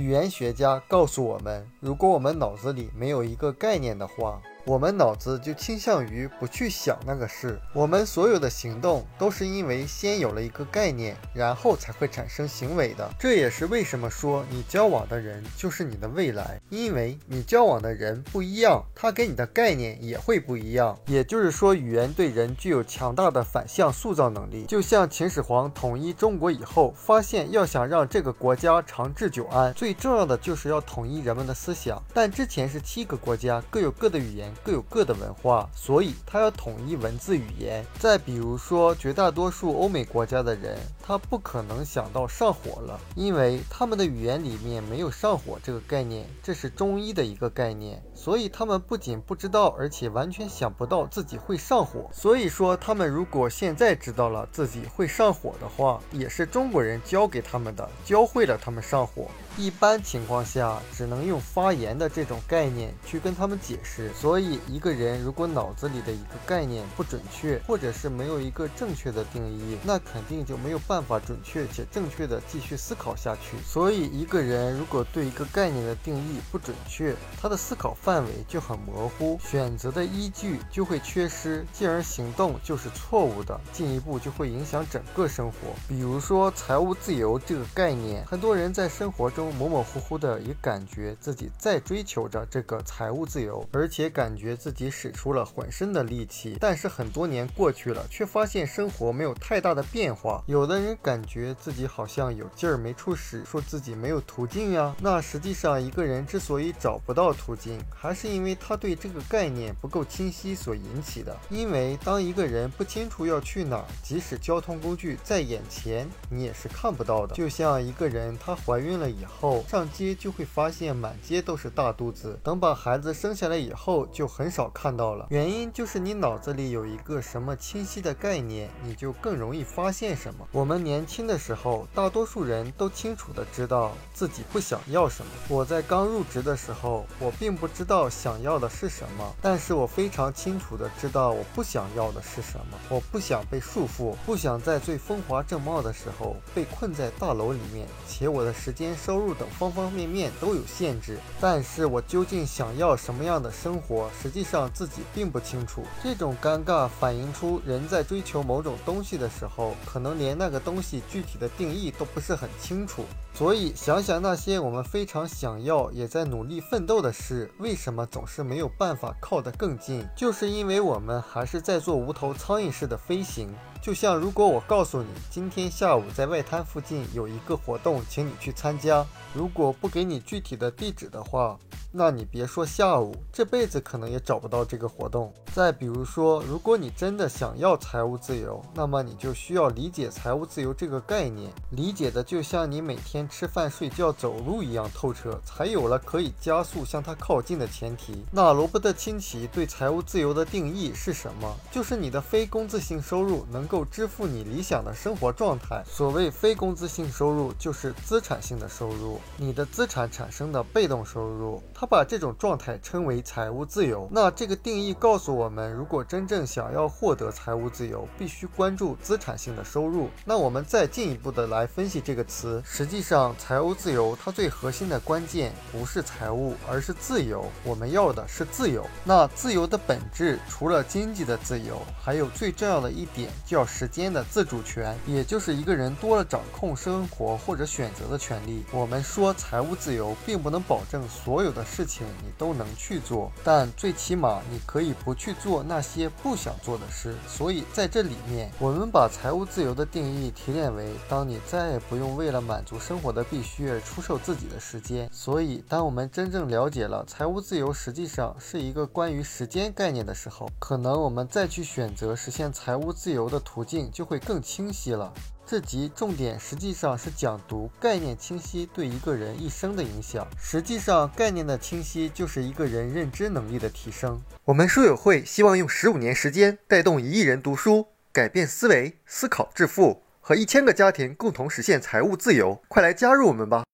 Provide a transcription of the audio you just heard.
语言学家告诉我们，如果我们脑子里没有一个概念的话，我们脑子就倾向于不去想那个事。我们所有的行动都是因为先有了一个概念，然后才会产生行为的。这也是为什么说你交往的人就是你的未来，因为你交往的人不一样，他给你的概念也会不一样。也就是说，语言对人具有强大的反向塑造能力。就像秦始皇统一中国以后，发现要想让这个国家长治久安，最重要的就是要统一人们的思想。但之前是七个国家，各有各的语言。各有各的文化，所以他要统一文字语言。再比如说，绝大多数欧美国家的人，他不可能想到上火了，因为他们的语言里面没有上火这个概念，这是中医的一个概念。所以他们不仅不知道，而且完全想不到自己会上火。所以说，他们如果现在知道了自己会上火的话，也是中国人教给他们的，教会了他们上火。一般情况下，只能用发言的这种概念去跟他们解释。所以，一个人如果脑子里的一个概念不准确，或者是没有一个正确的定义，那肯定就没有办法准确且正确的继续思考下去。所以，一个人如果对一个概念的定义不准确，他的思考范范围就很模糊，选择的依据就会缺失，进而行动就是错误的，进一步就会影响整个生活。比如说财务自由这个概念，很多人在生活中都模模糊糊的也感觉自己在追求着这个财务自由，而且感觉自己使出了浑身的力气。但是很多年过去了，却发现生活没有太大的变化。有的人感觉自己好像有劲儿没处使，说自己没有途径呀。那实际上一个人之所以找不到途径，还是因为他对这个概念不够清晰所引起的。因为当一个人不清楚要去哪儿，即使交通工具在眼前，你也是看不到的。就像一个人她怀孕了以后，上街就会发现满街都是大肚子，等把孩子生下来以后，就很少看到了。原因就是你脑子里有一个什么清晰的概念，你就更容易发现什么。我们年轻的时候，大多数人都清楚的知道自己不想要什么。我在刚入职的时候，我并不知道。想要的是什么，但是我非常清楚的知道我不想要的是什么。我不想被束缚，不想在最风华正茂的时候被困在大楼里面，且我的时间、收入等方方面面都有限制。但是我究竟想要什么样的生活，实际上自己并不清楚。这种尴尬反映出人在追求某种东西的时候，可能连那个东西具体的定义都不是很清楚。所以想想那些我们非常想要，也在努力奋斗的事，为什么总是没有办法靠得更近？就是因为我们还是在做无头苍蝇式的飞行。就像如果我告诉你，今天下午在外滩附近有一个活动，请你去参加。如果不给你具体的地址的话，那你别说下午，这辈子可能也找不到这个活动。再比如说，如果你真的想要财务自由，那么你就需要理解财务自由这个概念，理解的就像你每天吃饭、睡觉、走路一样透彻，才有了可以加速向它靠近的前提。那罗伯特清崎对财务自由的定义是什么？就是你的非工资性收入能够支付你理想的生活状态。所谓非工资性收入，就是资产性的收入，你的资产产生的被动收入。他把这种状态称为财务自由。那这个定义告诉我们，如果真正想要获得财务自由，必须关注资产性的收入。那我们再进一步的来分析这个词。实际上，上财务自由它最核心的关键不是财务，而是自由。我们要的是自由。那自由的本质，除了经济的自由，还有最重要的一点叫时间的自主权，也就是一个人多了掌控生活或者选择的权利。我们说财务自由，并不能保证所有的。事情你都能去做，但最起码你可以不去做那些不想做的事。所以在这里面，我们把财务自由的定义提炼为：当你再也不用为了满足生活的必须出售自己的时间。所以，当我们真正了解了财务自由实际上是一个关于时间概念的时候，可能我们再去选择实现财务自由的途径就会更清晰了。这集重点实际上是讲读概念清晰对一个人一生的影响。实际上，概念的清晰就是一个人认知能力的提升。我们书友会希望用十五年时间带动一亿人读书，改变思维，思考致富，和一千个家庭共同实现财务自由。快来加入我们吧！